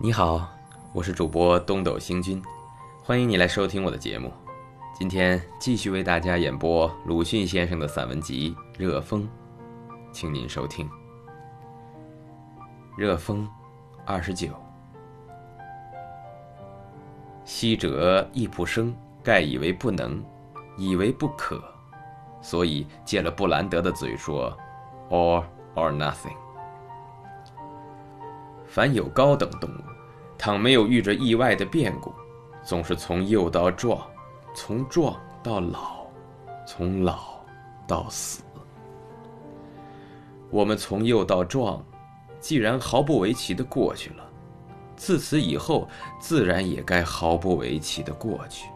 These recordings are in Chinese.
你好，我是主播东斗星君，欢迎你来收听我的节目。今天继续为大家演播鲁迅先生的散文集《热风》，请您收听《热风》二十九。昔者易卜生盖以为不能，以为不可，所以借了布兰德的嘴说：“all or nothing。”凡有高等动物，倘没有遇着意外的变故，总是从幼到壮，从壮到老，从老到死。我们从幼到壮，既然毫不为奇的过去了，自此以后，自然也该毫不为奇的过去。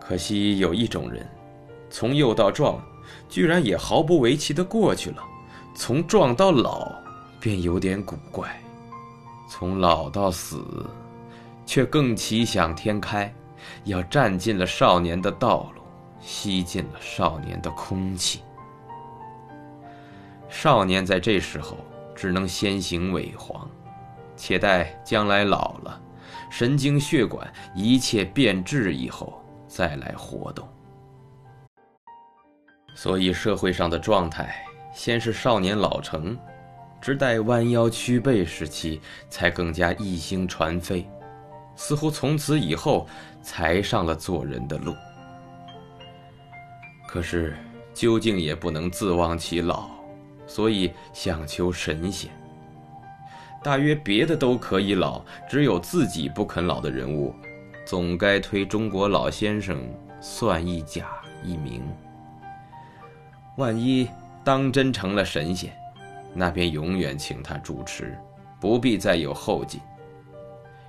可惜有一种人，从幼到壮，居然也毫不为奇的过去了，从壮到老。便有点古怪，从老到死，却更奇想天开，要占尽了少年的道路，吸尽了少年的空气。少年在这时候只能先行萎黄，且待将来老了，神经血管一切变质以后再来活动。所以社会上的状态，先是少年老成。直待弯腰屈背时期，才更加一星传飞，似乎从此以后才上了做人的路。可是究竟也不能自忘其老，所以想求神仙。大约别的都可以老，只有自己不肯老的人物，总该推中国老先生算一假一名。万一当真成了神仙。那便永远请他主持，不必再有后继。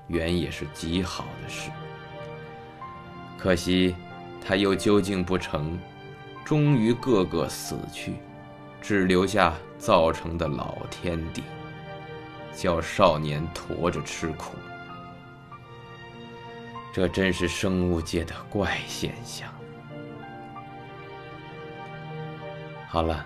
原也是极好的事。可惜，他又究竟不成，终于个个死去，只留下造成的老天地，叫少年驮着吃苦。这真是生物界的怪现象。好了。